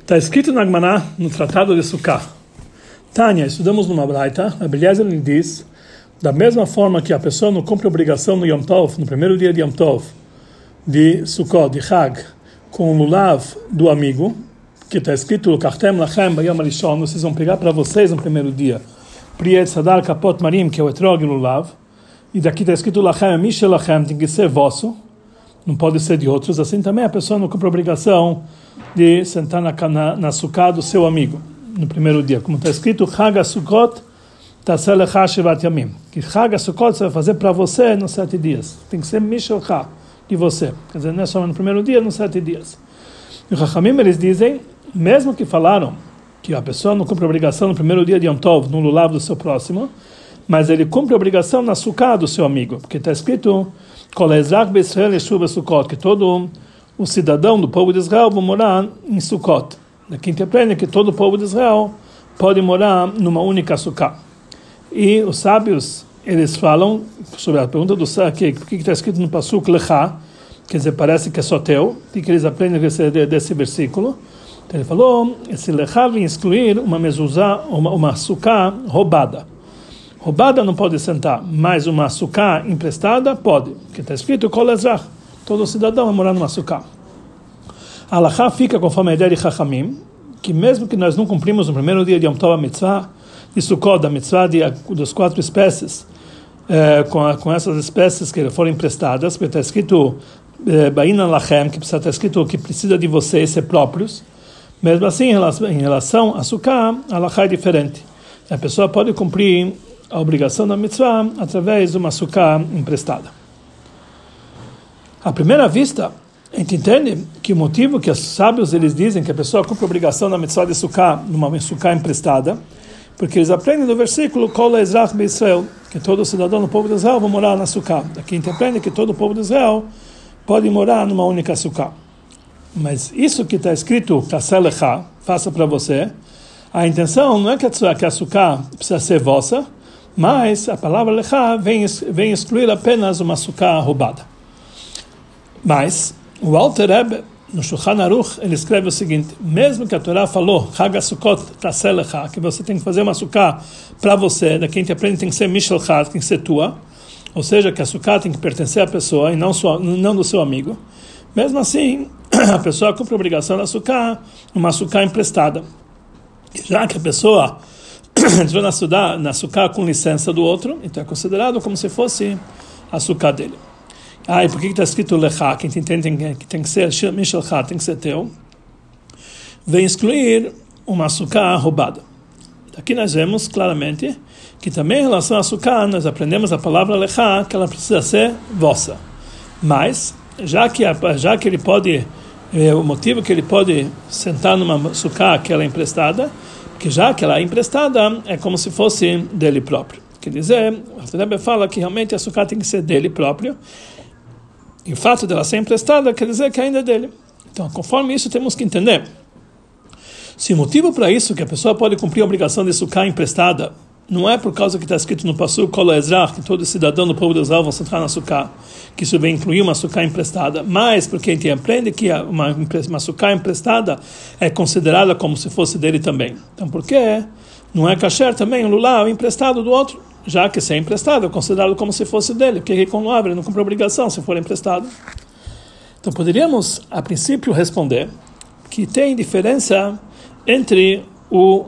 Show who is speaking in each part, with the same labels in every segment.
Speaker 1: Está escrito na Agmaná, no Tratado de Sukkah. Tânia, estudamos numa braita, a lhe diz, da mesma forma que a pessoa não cumpre obrigação no Yom Tov, no primeiro dia de Yom Tov, de Sukkot, de Hag, com o lulav do amigo, que está escrito, Kartem Lachem Bayam Alishon, vocês vão pegar para vocês no primeiro dia, Priet Sadar Kapot Marim, que é o etrog lulav, e daqui está escrito Lachem, Mishel Lachem, tem que ser vosso, não pode ser de outros, assim também a pessoa não cumpre obrigação de sentar na, na, na suká do seu amigo no primeiro dia, como está escrito, Chag Sukkot Taselecha Shivat Yamim, que Chag Sukkot você vai fazer para você nos sete dias, tem que ser Mishelcha, de você, quer dizer, não é só no primeiro dia, nos sete dias. E os Chachamim, eles dizem, mesmo que falaram que a pessoa não cumpre obrigação no primeiro dia de Yom Tov, no lulav do seu próximo, mas ele cumpre obrigação na suká do seu amigo, porque está escrito que todo o cidadão do povo de Israel vai morar em Sukkot. Daqui interpreta que todo o povo de Israel pode morar numa única suká. E os sábios, eles falam sobre a pergunta do que o que está escrito no Pasuk Lechá, quer dizer, parece que é só teu, e que eles aprendem desse, desse versículo. Então ele falou, esse Lechá vem excluir uma mezuzá, uma, uma suká roubada. Roubada não pode sentar, mas uma suká emprestada pode, porque está escrito kolezach, todo cidadão vai morar numa suká. A Alahá fica conforme a ideia de Chachamim, que mesmo que nós não cumprimos no primeiro dia de Yom Tov a mitzvah, de Sukkot, da mitzvah de, das quatro espécies, eh, com, a, com essas espécies que foram emprestadas, porque está escrito eh, Baina Lachem, que está escrito que precisa de vocês ser próprios, mesmo assim, em relação, em relação a Sukkah, a é diferente. A pessoa pode cumprir a obrigação da mitzvah através de uma suká emprestada. À primeira vista, a gente entende que o motivo que os sábios eles dizem que a pessoa cumpre a obrigação da mitzvah de suká numa suká emprestada, porque eles aprendem do versículo Kol Israel, que todo cidadão do povo de Israel vai morar na suká. Aqui a gente aprende que todo o povo de Israel pode morar numa única suká. Mas isso que está escrito, Kaselecha, faça para você, a intenção não é que a, suká precisa ser vossa, mas a palavra lechá vem, vem excluir apenas uma suká roubada. Mas o Alter Rebbe, no Shulchan Aruch, ele escreve o seguinte: mesmo que a Torá falou, Hag Sukkot Taselecha, que você tem que fazer uma suká para você, da quem te aprende tem que ser Mishelchat, tem que ser tua, ou seja, que a suká tem que pertencer à pessoa e não, sua, não do seu amigo. Mesmo assim, a pessoa cumpre a obrigação da suká, uma suká emprestada. Já que a pessoa entrou na, sudá, na suká com licença do outro, então é considerado como se fosse a suká dele. Ah, e por que está escrito lechá, que entende que tem que ser mishelchá, tem que ser teu? Vem excluir uma suká roubada. Aqui nós vemos claramente que também em relação a suká, nós aprendemos a palavra lechá, que ela precisa ser vossa. Mas, já que, já que ele pode, é, o motivo que ele pode sentar numa suká que ela é emprestada, que já que ela é emprestada, é como se fosse dele próprio. Quer dizer, o Rebbe fala que realmente a sucata tem que ser dele próprio, e o fato dela ser emprestada quer dizer que ainda é dele. Então, conforme isso, temos que entender. Se o motivo para isso que a pessoa pode cumprir a obrigação de sucar emprestada não é por causa que está escrito no Passu Kol Ezrach, que todo cidadão do povo de Israel vão entrar na suká, que isso vem incluir uma suká emprestada, mas porque a gente aprende que uma, uma suká emprestada é considerada como se fosse dele também. Então, por que não é kasher também o lulav emprestado do outro? Já que se é emprestado, é considerado como se fosse dele, porque com lulav ele não cumpre obrigação se for emprestado. Então, poderíamos, a princípio, responder que tem diferença entre o...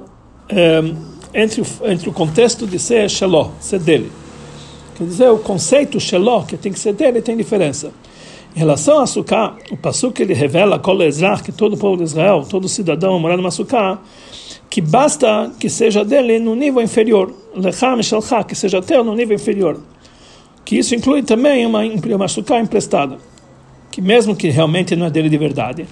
Speaker 1: Eh, entre entre o contexto de ser Sheló, ser dele. Quer dizer, o conceito Sheló, que tem que ser dele, tem diferença. Em relação a Sukkah, o Passuk ele revela que todo o povo de Israel, todo cidadão morar numa Sukkah, que basta que seja dele no nível inferior, Lecham Shelcha, que seja teu no nível inferior. Que isso inclui também uma, uma emprestada, que mesmo que realmente não é dele de verdade,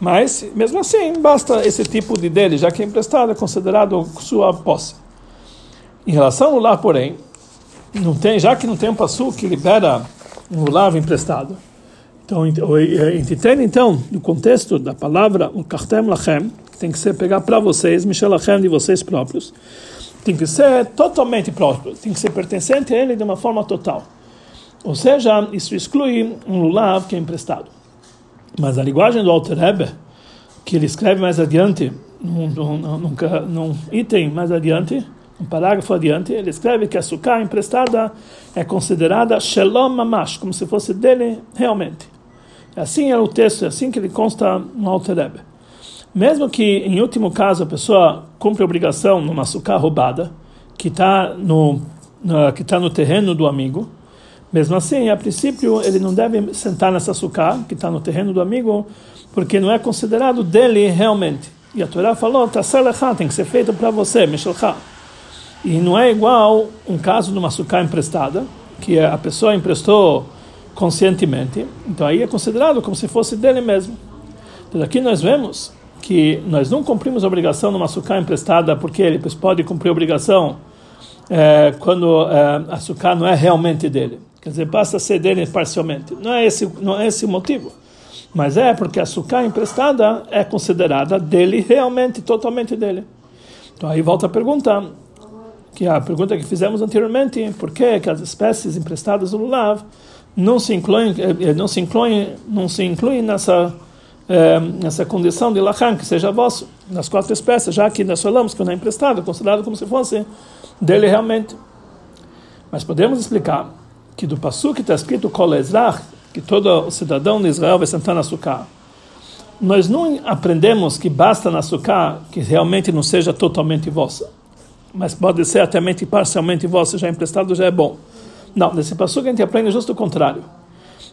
Speaker 1: mas, mesmo assim, basta esse tipo de dele, já que é emprestado, é considerado sua posse. Em relação ao lar, porém, não tem, já que não tem um passo que libera um lar emprestado, então, entende então, no contexto da palavra, o kartem lachem, tem que ser pegar para vocês, Michel lachem de vocês próprios, tem que ser totalmente próprio, tem que ser pertencente a ele de uma forma total. Ou seja, isso exclui um lulav que é emprestado. Mas a linguagem do Alter Rebbe, que ele escreve mais adiante, num, num, num, num item mais adiante, um parágrafo adiante, ele escreve que a sukkah emprestada é considerada shalom mamash, como se fosse dele realmente. Assim é o texto, é assim que ele consta no Alter Rebbe. Mesmo que, em último caso, a pessoa cumpre obrigação numa sukkah roubada, que está no, que tá no terreno do amigo, mesmo assim, a princípio, ele não deve sentar nessa sukkah, que está no terreno do amigo, porque não é considerado dele realmente. E a Torá falou, tá tem que ser feito para você, Mishalcha. E não é igual um caso de uma sucá emprestada, que a pessoa emprestou conscientemente, então aí é considerado como se fosse dele mesmo. Então aqui nós vemos que nós não cumprimos a obrigação numa sucá emprestada porque ele pode cumprir a obrigação é, quando é, a sucá não é realmente dele. Quer dizer, basta ser dele parcialmente. Não é esse, não é esse o motivo. Mas é porque a sucá emprestada é considerada dele realmente, totalmente dele. Então aí volta a pergunta, que é a pergunta que fizemos anteriormente, por que, que as espécies emprestadas do lulav não se incluem, eh, não se incluem, não se incluem nessa é, nessa condição de lachan, que seja vosso, nas quatro espécies, já que nós falamos que não é emprestado, é considerado como se fosse dele realmente. Mas podemos explicar que do passo que está escrito Kol Ezrach, que todo cidadão de Israel vai sentar na sukkah, nós não aprendemos que basta na sukkah que realmente não seja totalmente vossa mas pode ser até parcialmente vosso, já emprestado, já é bom. Não, nesse passo a gente aprende justo o contrário.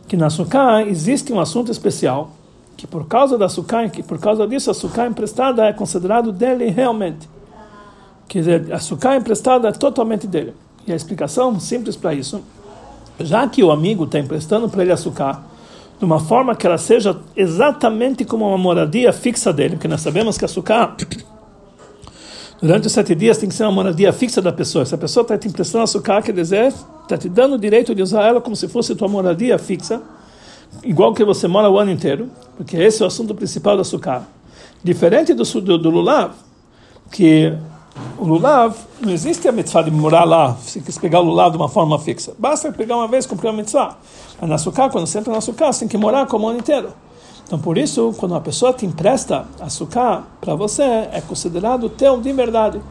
Speaker 1: Que na Sukkah existe um assunto especial, que por causa da Sukkah, que por causa disso a Sukkah emprestada é considerado dele realmente. Quer dizer, a Sukkah emprestada é totalmente dele. E a explicação simples para isso, já que o amigo está emprestando para ele a Sukkah, de uma forma que ela seja exatamente como uma moradia fixa dele, porque nós sabemos que a Sukkah Durante os sete dias tem que ser uma moradia fixa da pessoa. Se a pessoa está te emprestando açúcar, quer dizer, está te dando o direito de usar ela como se fosse tua moradia fixa, igual que você mora o ano inteiro, porque esse é o assunto principal do açúcar. Diferente do, do, do lulav, que o lulav, não existe a mitzvah de morar lá, se quer pegar o lulav de uma forma fixa. Basta pegar uma vez, cumprir a mitzvah. Mas na açúcar, quando você entra na açúcar, você tem que morar como o ano inteiro. Então, por isso, quando uma pessoa te empresta açúcar para você, é considerado teu de verdade.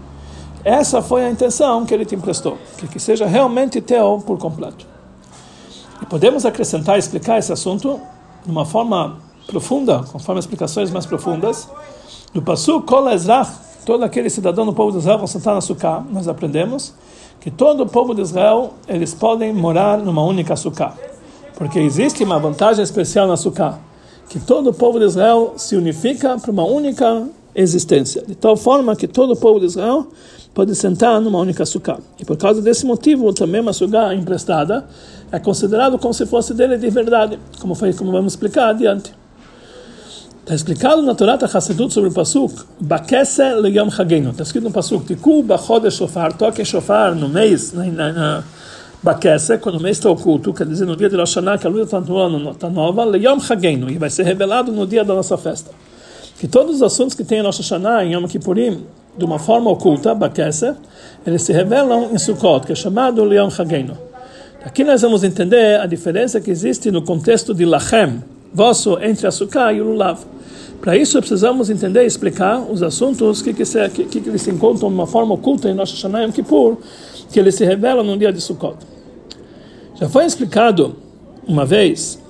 Speaker 1: Essa foi a intenção que ele te emprestou, que, que seja realmente teu por completo. E podemos acrescentar e explicar esse assunto de uma forma profunda, conforme explicações mais profundas, do Passu Kol Ezrach, todo aquele cidadão do povo de Israel vão sentar no açúcar, nós aprendemos que todo o povo de Israel, eles podem morar numa única açúcar, porque existe uma vantagem especial no açúcar que todo o povo de Israel se unifica para uma única existência, de tal forma que todo o povo de Israel pode sentar numa única sukkah. E por causa desse motivo, também uma sukkah emprestada é considerado como se fosse dele de verdade, como foi, como vamos explicar adiante. Está explicado na Torá Hassedut sobre o Pasuk, Bakese leyom chagenu. Está escrito no Pasuk, Tiku bachodesh shofar, toque shofar no mês, na, na, na Bakessa, quando o mês está oculto, quer dizer, no dia de Rosh Hashanah, que a lua está tá nova, Leyom Chagenu, e vai ser revelado no dia da nossa festa. Que todos os assuntos que tem em Rosh Hashanah, em Yom Kippurim, de uma forma oculta, Bakessa, eles se revelam em Sukkot, que é chamado Leyom Chagenu. Aqui nós vamos entender a diferença que existe no contexto de Lachem, vosso entre a Sukkah e o Lulav. Para isso precisamos entender e explicar os assuntos que, que, se, que, que eles se encontram de uma forma oculta em Rosh Hashanah e Yom Kippur, que eles se revelam no dia de Sukkot. Já foi explicado uma vez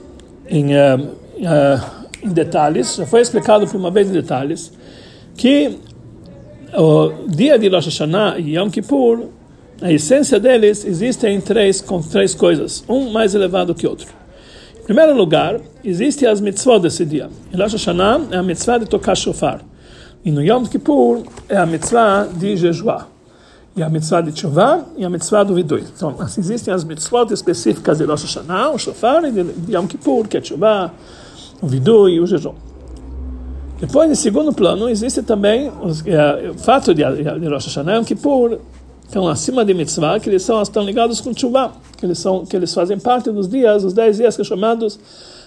Speaker 1: em, uh, uh, em detalhes, já foi explicado por uma vez em detalhes, que o dia de Rosh Hashanah e Yom Kippur, a essência deles existe em três, com três coisas, um mais elevado que outro. Em primeiro lugar, existem as mitzvot desse dia. Em Rosh Hashanah é a mitzvah de tocar shofar. E no Yom Kippur é a mitzvah de jejuar e a mitzvah de Tshuva e a mitzvah do Vidui. Então, assim, existem as mitzvot específicas de Rosh Hashanah, o Shofar, e de Yom Kippur, que é Tshuva, o Vidui e o jejum. Depois, em segundo plano, existe também os, é, o fato de, de Rosh Hashanah e Yom Kippur, estão acima de mitzvah, que eles são, estão ligados com Tshuva, que eles, são, que eles fazem parte dos dias, os dez dias que são chamados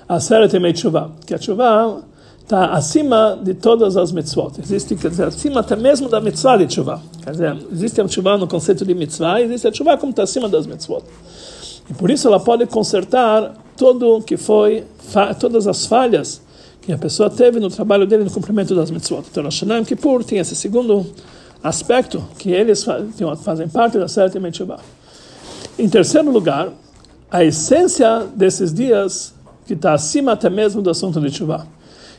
Speaker 1: Aseret Emei Tshuva, que a Tshuva está acima de todas as mitzvot. Existe, quer dizer, acima até mesmo da mitzvah de tshuva. Quer dizer, existe a tshuva no conceito de mitzvah, existe a tshuva como está acima das mitzvot. E por isso ela pode consertar todo que foi, todas as falhas que a pessoa teve no trabalho dele no cumprimento das mitzvot. Então, Rosh Hashanah e Kippur tem esse segundo aspecto que eles fazem parte da Seret Yom Em terceiro lugar, a essência desses dias que está acima até mesmo do assunto de Tshuva.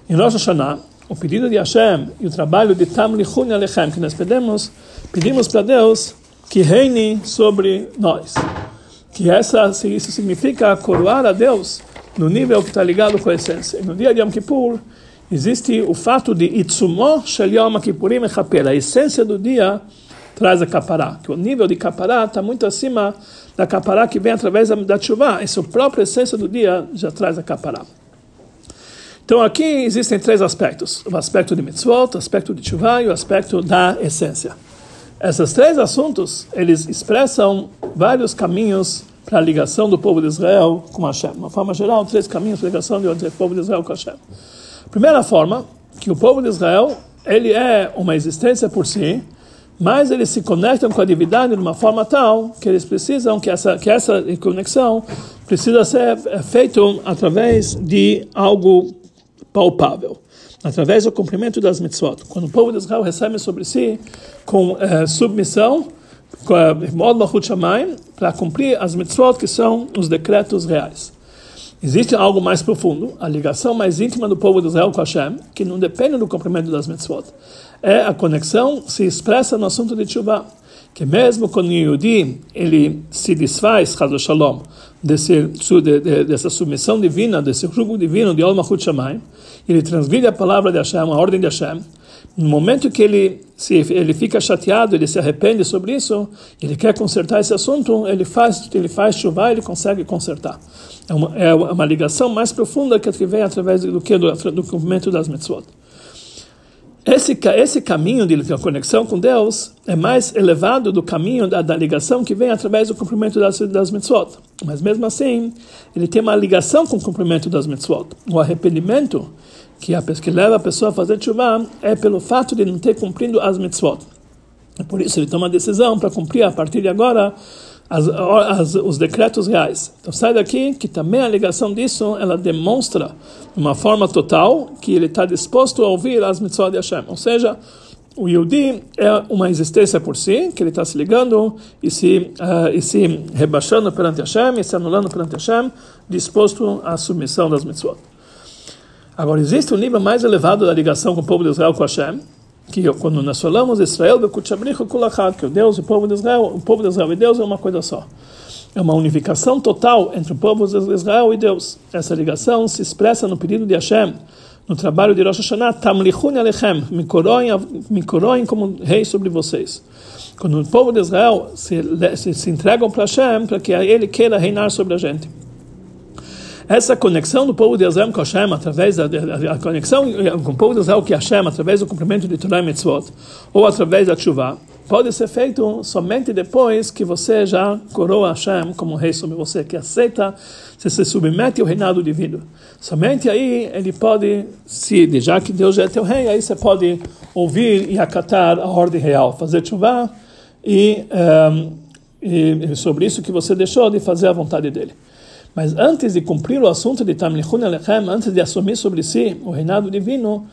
Speaker 1: Em Rosh Hashanah, o pedido de Hashem e o trabalho de Tam Lichun Alechem, que nós pedimos, pedimos para Deus que reine sobre nós. Que essa, isso significa coroar a Deus no nível que está ligado com a essência. No dia de Yom Kippur, existe o fato de Itzumo Shel Yom Kippurim Echaper. A essência do dia traz a capará. Que o nível de capará está muito acima da capará que vem através da chuva. Essa própria essência do dia já traz a capará. Então aqui existem três aspectos: o aspecto de mitzvot, o aspecto de chuva e o aspecto da essência. Esses três assuntos eles expressam vários caminhos para a ligação do povo de Israel com Hashem. De uma forma geral, três caminhos para a ligação do povo de Israel com Hashem. Primeira forma, que o povo de Israel ele é uma existência por si, mas eles se conectam com a divindade de uma forma tal que eles precisam que essa que essa conexão precisa ser é, feita através de algo palpável, através do cumprimento das mitzvot. Quando o povo de Israel recebe sobre si com é, submissão, modo para cumprir as mitzvot que são os decretos reais. Existe algo mais profundo, a ligação mais íntima do povo de Israel com Hashem, que não depende do cumprimento das mitzvot. É a conexão se expressa no assunto de Tshuva, que mesmo quando o Yudi ele se desfaz, Chaz Shalom, desse, de, de, dessa submissão divina, desse jugo divino de Olma Shamayim, ele transgride a palavra de Hashem, a ordem de Hashem, no momento que ele se ele fica chateado, ele se arrepende sobre isso, ele quer consertar esse assunto, ele faz ele faz chuva, ele consegue consertar. É uma, é uma ligação mais profunda que vem através do que do, do cumprimento das mitzvot. Esse, esse caminho de conexão com Deus é mais elevado do caminho da, da ligação que vem através do cumprimento das, das mitzvot. Mas mesmo assim, ele tem uma ligação com o cumprimento das mitzvot. O arrependimento que, a, que leva a pessoa a fazer chuva é pelo fato de não ter cumprido as mitzvot. É por isso ele toma a decisão para cumprir a partir de agora as, as, os decretos reais. Então sai daqui que também a ligação disso ela demonstra de uma forma total que ele está disposto a ouvir as mitzvot de Hashem. Ou seja, o Yudi é uma existência por si, que ele está se ligando e se, uh, e se rebaixando perante Hashem, e se anulando perante Hashem, disposto à submissão das mitzvot. Agora, existe um nível mais elevado da ligação com o povo de Israel com Hashem, que quando nós falamos Israel, que o Deus o povo de Israel, o povo de Israel e Deus é uma coisa só. É uma unificação total entre o povo de Israel e Deus. Essa ligação se expressa no pedido de Hashem, no trabalho de Rosh Hashanah, Tamlichun Alechem, me coroem como rei sobre vocês. Quando o povo de Israel se, se, se entregam para Hashem, para que ele queira reinar sobre a gente. Essa conexão do povo de Israel com Hashem, através da, da conexão com o povo de Israel com Hashem, através do cumprimento de Torah e Mitzvot, ou através da chuva, pode ser feito somente depois que você já coroa Hashem como rei sobre você, que aceita, se se submete ao reinado divino. Somente aí ele pode, se já que Deus já é teu rei, aí você pode ouvir e acatar a ordem real, fazer chuva e, um, e sobre isso que você deixou de fazer a vontade dele. Mas antes de cumprir o assunto de Tamlichun Alechem, antes de assumir sobre si o reinado divino,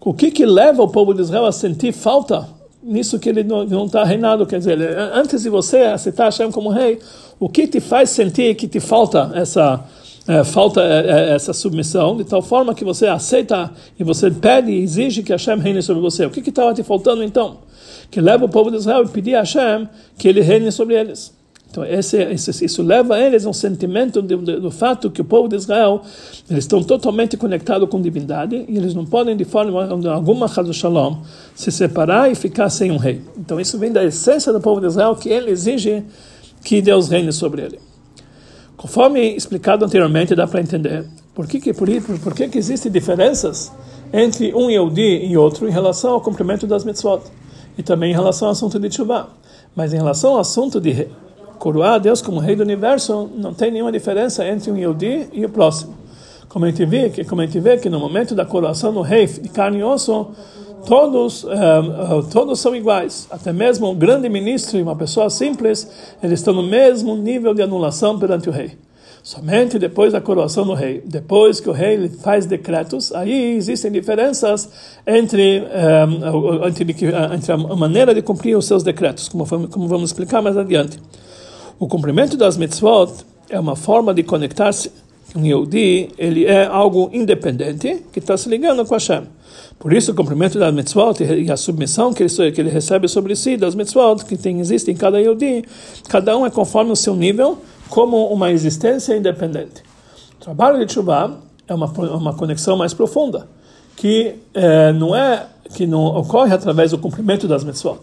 Speaker 1: o que que leva o povo de Israel a sentir falta nisso que ele não está reinado? Quer dizer, antes de você aceitar Hashem como rei, o que te faz sentir que te falta essa é, falta é, é, essa submissão, de tal forma que você aceita e você pede e exige que Hashem reine sobre você. O que estava te faltando então? Que leva o povo de Israel a pedir a Hashem que ele reine sobre eles. Então, esse, esse, isso leva eles a um sentimento de, do fato que o povo de Israel eles estão totalmente conectados com a divindade e eles não podem, de forma alguma, shalom, se separar e ficar sem um rei. Então, isso vem da essência do povo de Israel, que ele exige que Deus reine sobre ele. Conforme explicado anteriormente, dá para entender por que, que, por, por que, que existem diferenças entre um Yehudi e outro em relação ao cumprimento das mitzvot e também em relação ao assunto de Tshuva. Mas em relação ao assunto de coroar a Deus como Rei do Universo, não tem nenhuma diferença entre um Yehudi e o próximo. Como a gente vê que, como a gente vê que no momento da coroação do Rei de carne e osso, todos, eh, eh, todos são iguais. Até mesmo um grande ministro e uma pessoa simples, eles estão no mesmo nível de anulação perante o Rei. Somente depois da coroação do rei, depois que o rei faz decretos, aí existem diferenças entre, um, entre, entre, a maneira de cumprir os seus decretos, como, como vamos explicar mais adiante. O cumprimento das mitzvot é uma forma de conectar-se um Yehudi, ele é algo independente que está se ligando com Hashem. Por isso, o cumprimento das mitzvot e a submissão que ele, recebe sobre si das mitzvot que tem, existem em cada Yehudi, cada um é conforme o seu nível, como uma existência independente. O trabalho de Tshuva é uma, uma conexão mais profunda, que é, não é que não ocorre através do cumprimento das mitzvot.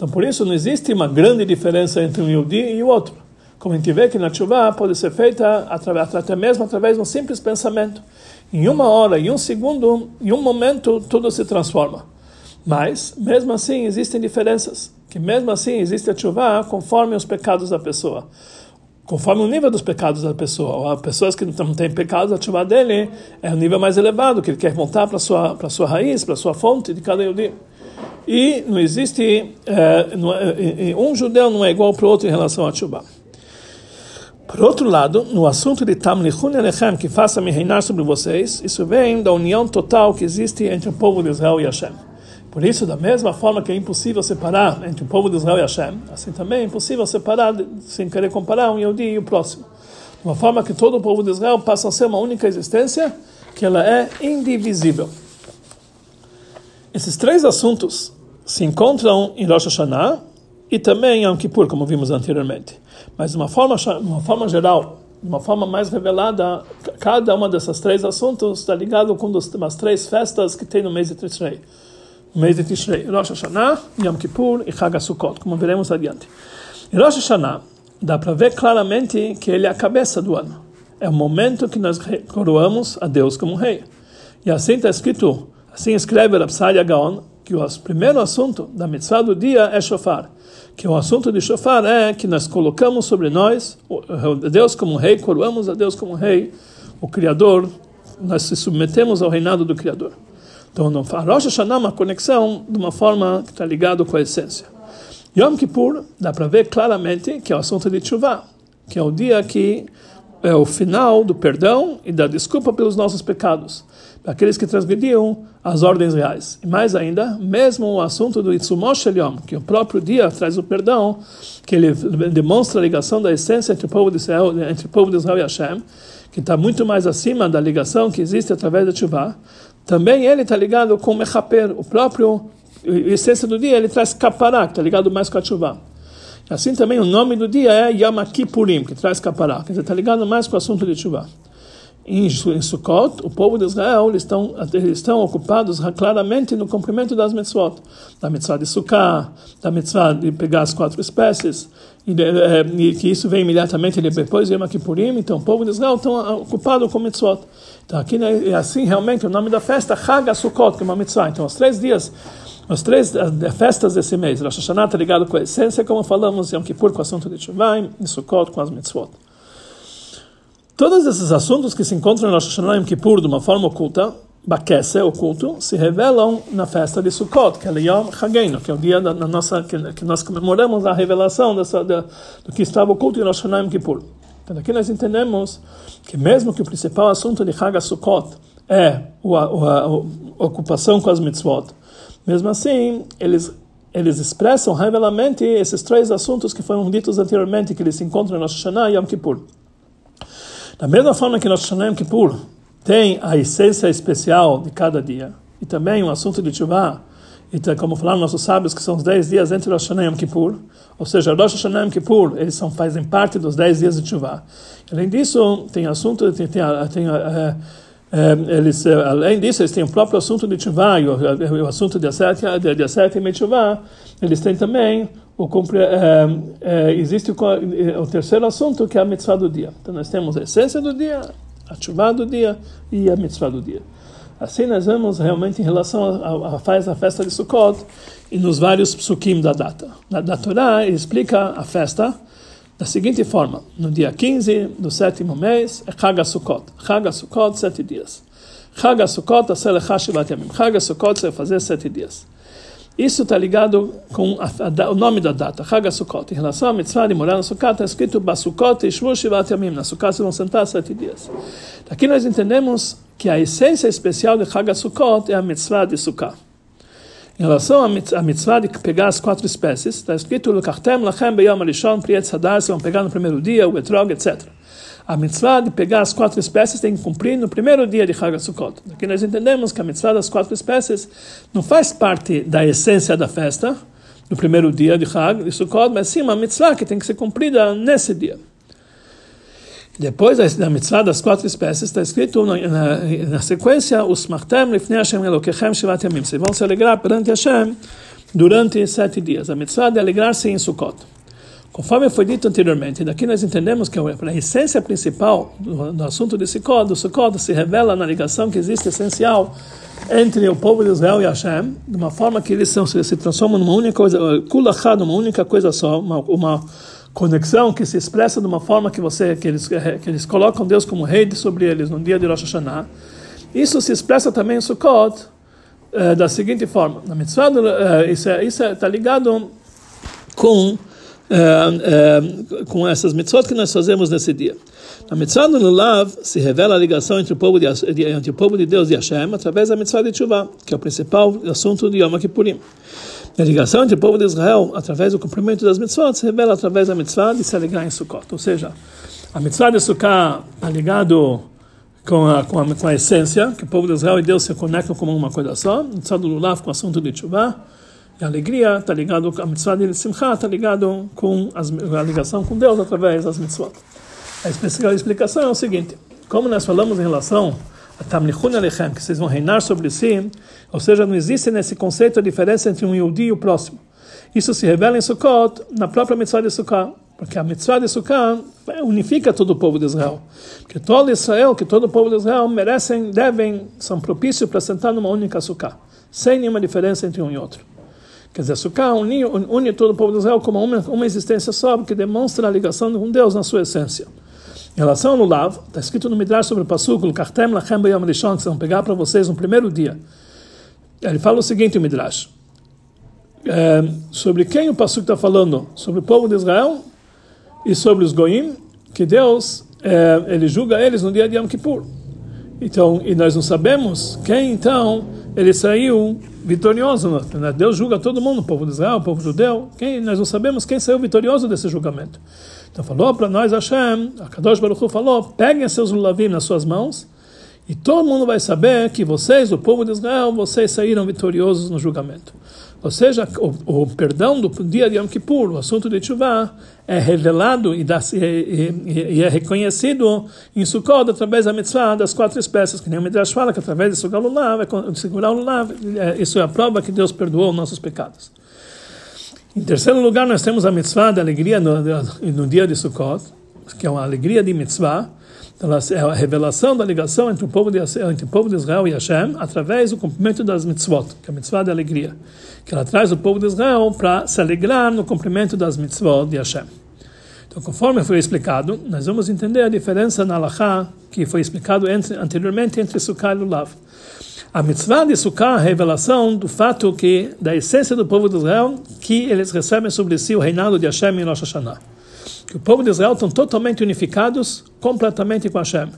Speaker 1: Então, por isso, não existe uma grande diferença entre um Yehudi e o outro. Como a gente vê que na chuva pode ser feita até mesmo através de um simples pensamento. Em uma hora, em um segundo, em um momento, tudo se transforma. Mas, mesmo assim, existem diferenças. Que mesmo assim existe a chuva conforme os pecados da pessoa. Conforme o nível dos pecados da pessoa. As pessoas que não têm pecados, a chuva dele é um nível mais elevado, que ele quer voltar para sua, sua raiz, para sua fonte de cada dia. E não existe. É, um judeu não é igual para o outro em relação à chuva. Por outro lado, no assunto de Tamlichun Elechem, que faça-me reinar sobre vocês, isso vem da união total que existe entre o povo de Israel e Hashem. Por isso, da mesma forma que é impossível separar entre o povo de Israel e Hashem, assim também é impossível separar, sem querer comparar um Yehudi e o próximo. De uma forma que todo o povo de Israel passa a ser uma única existência, que ela é indivisível. Esses três assuntos se encontram em Rosh Hashanah e também em Yom Kippur, como vimos anteriormente. Mas de uma forma, uma forma geral, de uma forma mais revelada, cada uma dessas três assuntos está ligado com as três festas que tem no mês de Tishrei. No mês de Tishrei, Rosh Hashanah, Yom Kippur e Chag Sukkot, como veremos adiante. Em Rosh Hashanah, dá para ver claramente que ele é a cabeça do ano. É o momento que nós coroamos a Deus como rei. E assim está escrito, assim escreve Rapsadia Gaon, que o primeiro assunto da mitzvah do dia é shofar que o assunto de shofar é que nós colocamos sobre nós Deus como rei, coroamos a Deus como rei, o Criador, nós se submetemos ao reinado do Criador. Então, no Rosh Hashanah, uma conexão de uma forma que está ligado com a essência. Yom Kippur, dá para ver claramente que é o assunto de Tshuva, que é o dia que é o final do perdão e da desculpa pelos nossos pecados aqueles que transgrediam as ordens reais. E mais ainda, mesmo o assunto do Itzumosh que o próprio dia traz o perdão, que ele demonstra a ligação da essência entre o povo de Israel, entre o povo de Israel e Hashem, que está muito mais acima da ligação que existe através da Tshuva, também ele está ligado com o Mechaper, o próprio a essência do dia, ele traz Kapará, que está ligado mais com a Tshuva. Assim também o nome do dia é Yom Kippurim, que traz Kapará, dizer, está ligado mais com o assunto de Tshuva em, Sukkot, o povo de Israel eles estão, eles estão ocupados claramente no cumprimento das mitzvot, da mitzvah de Sukkah, da mitzvah de pegar as quatro espécies, e, é, e que isso vem imediatamente depois de Yom Kippurim, então o povo de Israel está ocupado com mitzvot. Então aqui né, é assim realmente o nome da festa, Chag Sukkot, que é uma mitzvah. Então os três dias as três festas desse mês, Rosh Hashanah está ligado com a essência, como falamos, Yom Kippur com o assunto de Shuvah, e Sukkot com as mitzvot. Todos esses assuntos que se encontram em Rosh Hashanah Kippur de uma forma oculta, Bakese, oculto, se revelam na festa de Sukkot, que é Yom Hageinu, que é o dia da nossa, que, que, nós comemoramos a revelação dessa, da, do que estava oculto em Rosh Hashanah Kippur. Então aqui nós entendemos que mesmo que o principal assunto de Hag Sukkot é a, a ocupação com as mitzvot, mesmo assim, eles eles expressam revelamente esses três assuntos que foram ditos anteriormente, que eles se encontram em Rosh Hashanah e Yom Kippur. Da mesma forma que Rosh Hashanah Kippur tem a essência especial de cada dia, e também o assunto de Tshuva, e como falaram nossos sábios, que são os 10 dias entre Rosh Hashanah e Kippur, ou seja, Rosh Hashanah e Kippur, eles são, fazem parte dos 10 dias de Tshuva. Além disso, tem assunto, tem, tem, tem é, é, eles, além disso, eles têm o próprio assunto de Tshuva, e o, o assunto de Aset, de, Aset e Tshuva, eles têm também o, é, é, existe o, o, terceiro assunto que é a mitzvah do dia. Então nós temos a essência do dia, a chuva do dia e a mitzvah do dia. Assim nós vemos realmente em relação a, faz a festa de Sukkot e nos vários psukim da data. Na da Torá ele explica a festa da seguinte forma: no dia 15 do sétimo mês é Chag Sukkot. Chag Sukkot, sete dias. Chag Sukkot. Chag Sukkot, você vai fazer sete dias. Isso está ligado com a, a, o nome da data, Chag Sukkot. Em relação à mitzvah de morar na Sukkot, está escrito Basukot e Shvu Shivat Yamim. Na Sukkot se vão sentar sete dias. Aqui nós entendemos que a essência especial de Chag Sukkot é a mitzvah de Sukkot. Em relação à mitzvah de pegar as quatro espécies, está escrito Lukartem Lachem Beyom Alishon Priet Sadar, se vão pegar no primeiro dia, o etrog, etc. A mitzvah de pegar as quatro espécies tem que cumprir no primeiro dia de Chag Sukkot. Aqui nós entendemos que a mitzvah das quatro espécies não faz parte da essência da festa, no primeiro dia de Chag de Sukkot, mas sim uma mitzvah que tem que ser cumprida nesse dia. Depois da mitzvah das quatro espécies, está escrito na, na, na sequência, os martem lifnei Hashem elokechem shivat yamim. Vocês vão se alegrar perante Hashem durante sete dias. A mitzvah de alegrar-se em Sukkot. Conforme foi dito anteriormente, daqui nós entendemos que a essência principal do, do assunto de Sukkot, do Sukkot, se revela na ligação que existe essencial entre o povo de Israel e Hashem, de uma forma que eles são, se, se transformam numa única coisa, kulachad, uma única coisa só, uma, uma conexão que se expressa de uma forma que você que eles que eles colocam Deus como rei sobre eles no dia de Rosh Hashanah. Isso se expressa também em Sukkot eh, da seguinte forma: na mitzvah, eh, isso está é, é, tá ligado com com essas mitzvot que nós fazemos nesse dia. Na mitzvah do Lulav se revela a ligação entre o povo de, entre o povo de Deus e Hashem através da mitzvah de Tshuva, que é o principal assunto de Yom Kippurim. A ligação entre o povo de Israel através do cumprimento das mitzvot se revela através da mitzvah de se alegrar em Sukkot. Ou seja, a mitzvah de Sukkot está ligado com a, com, a, com a essência, que o povo de Israel e Deus se conectam como uma coisa só. A mitzvah do Lulav com o assunto de Tshuva a alegria está ligado a mitzvah de Simcha, está ligado com as, a ligação com Deus através das mitzvot. A explicação é o seguinte: como nós falamos em relação Tamlichun Alechem, que vocês vão reinar sobre si, ou seja, não existe nesse conceito a diferença entre um Yehudi e o próximo. Isso se revela em Sukkot, na própria mitzvah de Sukkot, porque a mitzvah de Sukkot unifica todo o povo de Israel. Que todo Israel, que todo o povo de Israel merecem, devem, são propícios para sentar numa única Sukkot, sem nenhuma diferença entre um e outro. Quer dizer, Sukkah une, une todo o povo de Israel como uma, uma existência só, que demonstra a ligação com Deus na sua essência. Em relação ao Lulav, está escrito no Midrash sobre o Pasuk, o Kartem Lachem Bayam Rishon, que vão pegar para vocês no primeiro dia. Ele fala o seguinte, o Midrash, é, sobre quem o Pasuk está falando? Sobre o povo de Israel e sobre os Goim, que Deus, é, ele julga eles no dia de Yom Kippur. Então, e nós não sabemos quem então ele saiu vitorioso. Né? Deus julga todo mundo, o povo de Israel, o povo judeu. Quem, nós não sabemos quem saiu vitorioso desse julgamento. Então falou para nós Hashem, a Kadosh Baruch Hu falou, peguem seus lulavim nas suas mãos e todo mundo vai saber que vocês, o povo de Israel, vocês saíram vitoriosos no julgamento. Ou seja, o, o perdão do dia de Yom Kippur, o assunto de Tshuva, é revelado e, dá, e, e, e, é reconhecido em Sukkot através da mitzvah das quatro espécies, que nem o Midrash fala, que através de segurar o lulav, é segurar o lulav, é, isso é a prova que Deus perdoou os nossos pecados. Em terceiro lugar, nós temos a mitzvah da alegria no, no dia de Sukkot, que é uma alegria de mitzvah, é a revelação da ligação entre o povo de, entre o povo de Israel e Hashem através do cumprimento das mitzvot, que é a mitzvah da alegria, que ela traz o povo de Israel para se alegrar no cumprimento das mitzvot de Hashem. Então, conforme foi explicado, nós vamos entender a diferença na Lacha que foi explicado entre, anteriormente entre Sukkah e Lulav. A mitzvah de Sukkah a revelação do fato que, da essência do povo de Israel, que eles recebem sobre si o reinado de Hashem em Rosh Hashanah que o povo de Israel estão totalmente unificados, completamente com Hashem.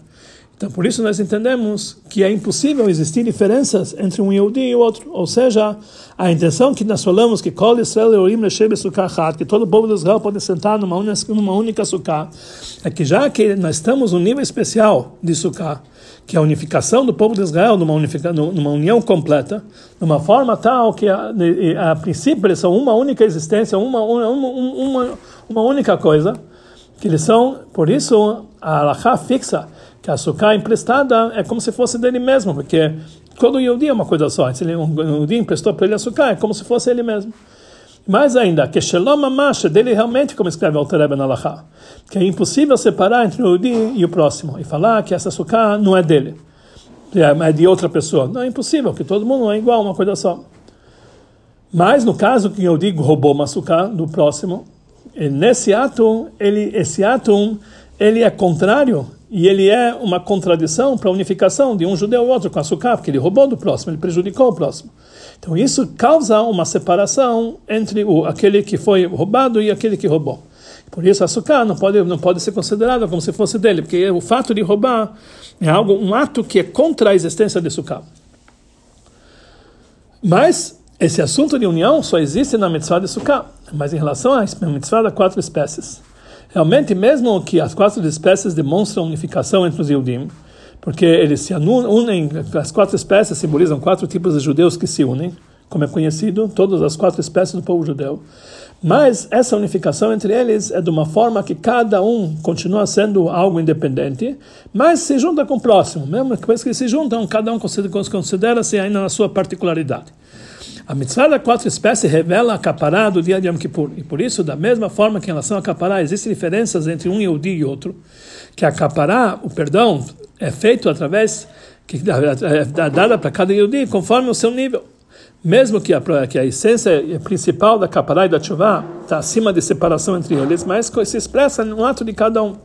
Speaker 1: Então, por isso nós entendemos que é impossível existir diferenças entre um Yehudi e o outro. Ou seja, a intenção que nós falamos que Kol Israel Elohim que todo o povo de Israel pode sentar numa única, numa única sukkah, é que já que nós estamos no nível especial de sukkah, que é a unificação do povo de Israel numa, unifica, numa união completa, numa forma tal que a, a, princípio eles são uma única existência, uma, uma, uma, uma única coisa, que eles são, por isso a Alaha fixa que a sukkah emprestada é como se fosse dele mesmo, porque todo Yehudi é uma coisa só, se ele, emprestou para ele a sukkah, é como se fosse ele mesmo. Mais ainda, que Shalom Amash, dele realmente, como escreve o Rebbe na que é impossível separar entre o Yehudi e o próximo, e falar que essa sukkah não é dele, é de outra pessoa. Não, é impossível, que todo mundo é igual, uma coisa só. Mas no caso que eu digo roubou uma sukkah do próximo, nesse ato, ele, esse ato, ele é contrário e ele é uma contradição para a unificação de um judeu e outro com açúcar, porque ele roubou do próximo, ele prejudicou o próximo. Então isso causa uma separação entre o, aquele que foi roubado e aquele que roubou. Por isso, açúcar não pode, não pode ser considerado como se fosse dele, porque o fato de roubar é algo, um ato que é contra a existência de açúcar. Mas esse assunto de união só existe na mitzvah de açúcar, mas em relação à mitzvah das quatro espécies. Realmente, mesmo que as quatro espécies demonstram unificação entre os Yudim, porque eles se unem, as quatro espécies simbolizam quatro tipos de judeus que se unem, como é conhecido, todas as quatro espécies do povo judeu. Mas essa unificação entre eles é de uma forma que cada um continua sendo algo independente, mas se junta com o próximo. Mesmo depois que se juntam, cada um considera-se ainda na sua particularidade. A mitzvah da quatro espécies revela a capará do dia de Yom Kippur. E por isso, da mesma forma que em relação a capará, existem diferenças entre um Yehudi e outro, que a capará, o perdão, é feito através, que é dada para cada Yehudi conforme o seu nível. Mesmo que a, que a essência principal da capará e da chuva está acima de separação entre eles, mas se expressa no ato de cada um.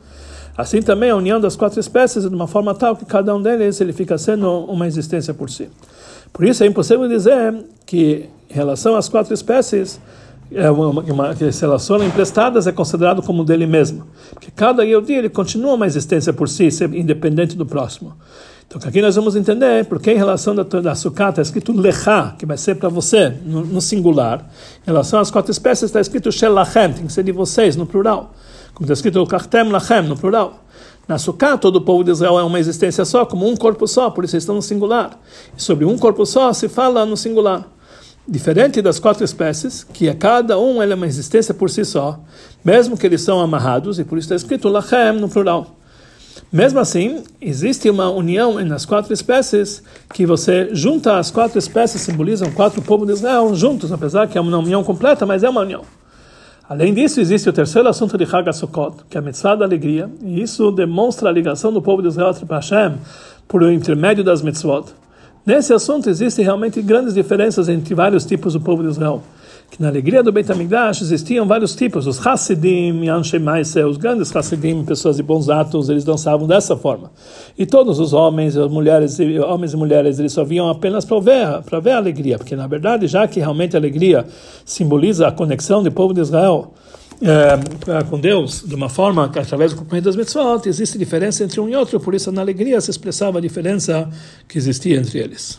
Speaker 1: Assim também a união das quatro espécies é de uma forma tal que cada um deles ele fica sendo uma existência por si. Por isso é impossível dizer que em relação às quatro espécies é uma, uma, que se relacionam emprestadas é considerado como dele mesmo. Porque cada Yehudi ele continua uma existência por si, independente do próximo. Então aqui nós vamos entender porque em relação da, da sucata está escrito lecha, que vai ser para você, no, no, singular. Em relação às quatro espécies está escrito shelachem, tem que ser de vocês, no plural. Como está escrito kachtem lachem, no plural. Na Sukkah, todo o povo de Israel é uma existência só, como um corpo só, por isso eles estão no singular. E sobre um corpo só se fala no singular. Diferente das quatro espécies, que a cada um é uma existência por si só, mesmo que eles são amarrados, e por isso está escrito lachem no plural. Mesmo assim, existe uma união nas quatro espécies que você junta as quatro espécies, simbolizam quatro povos de Israel juntos, apesar que é uma união completa, mas é uma união. Além disso, existe o terceiro assunto de Hag Sukkot, que é a mitzvah da alegria, e isso demonstra a ligação do povo de Israel para Hashem por intermédio das mitzvot. Nesse assunto existem realmente grandes diferenças entre vários tipos do povo de Israel que na alegria do Beit HaMikdash existiam vários tipos, os Hassidim, Anshe Maise, os grandes Hassidim, pessoas de bons atos, eles dançavam dessa forma. E todos os homens, as mulheres, homens e mulheres, eles só vinham apenas para ver, para ver a alegria, porque na verdade, já que realmente a alegria simboliza a conexão do povo de Israel é, com Deus, de uma forma que através do cumprimento das mitzvot, existe diferença entre um e outro, por isso na alegria se expressava a diferença que existia entre eles.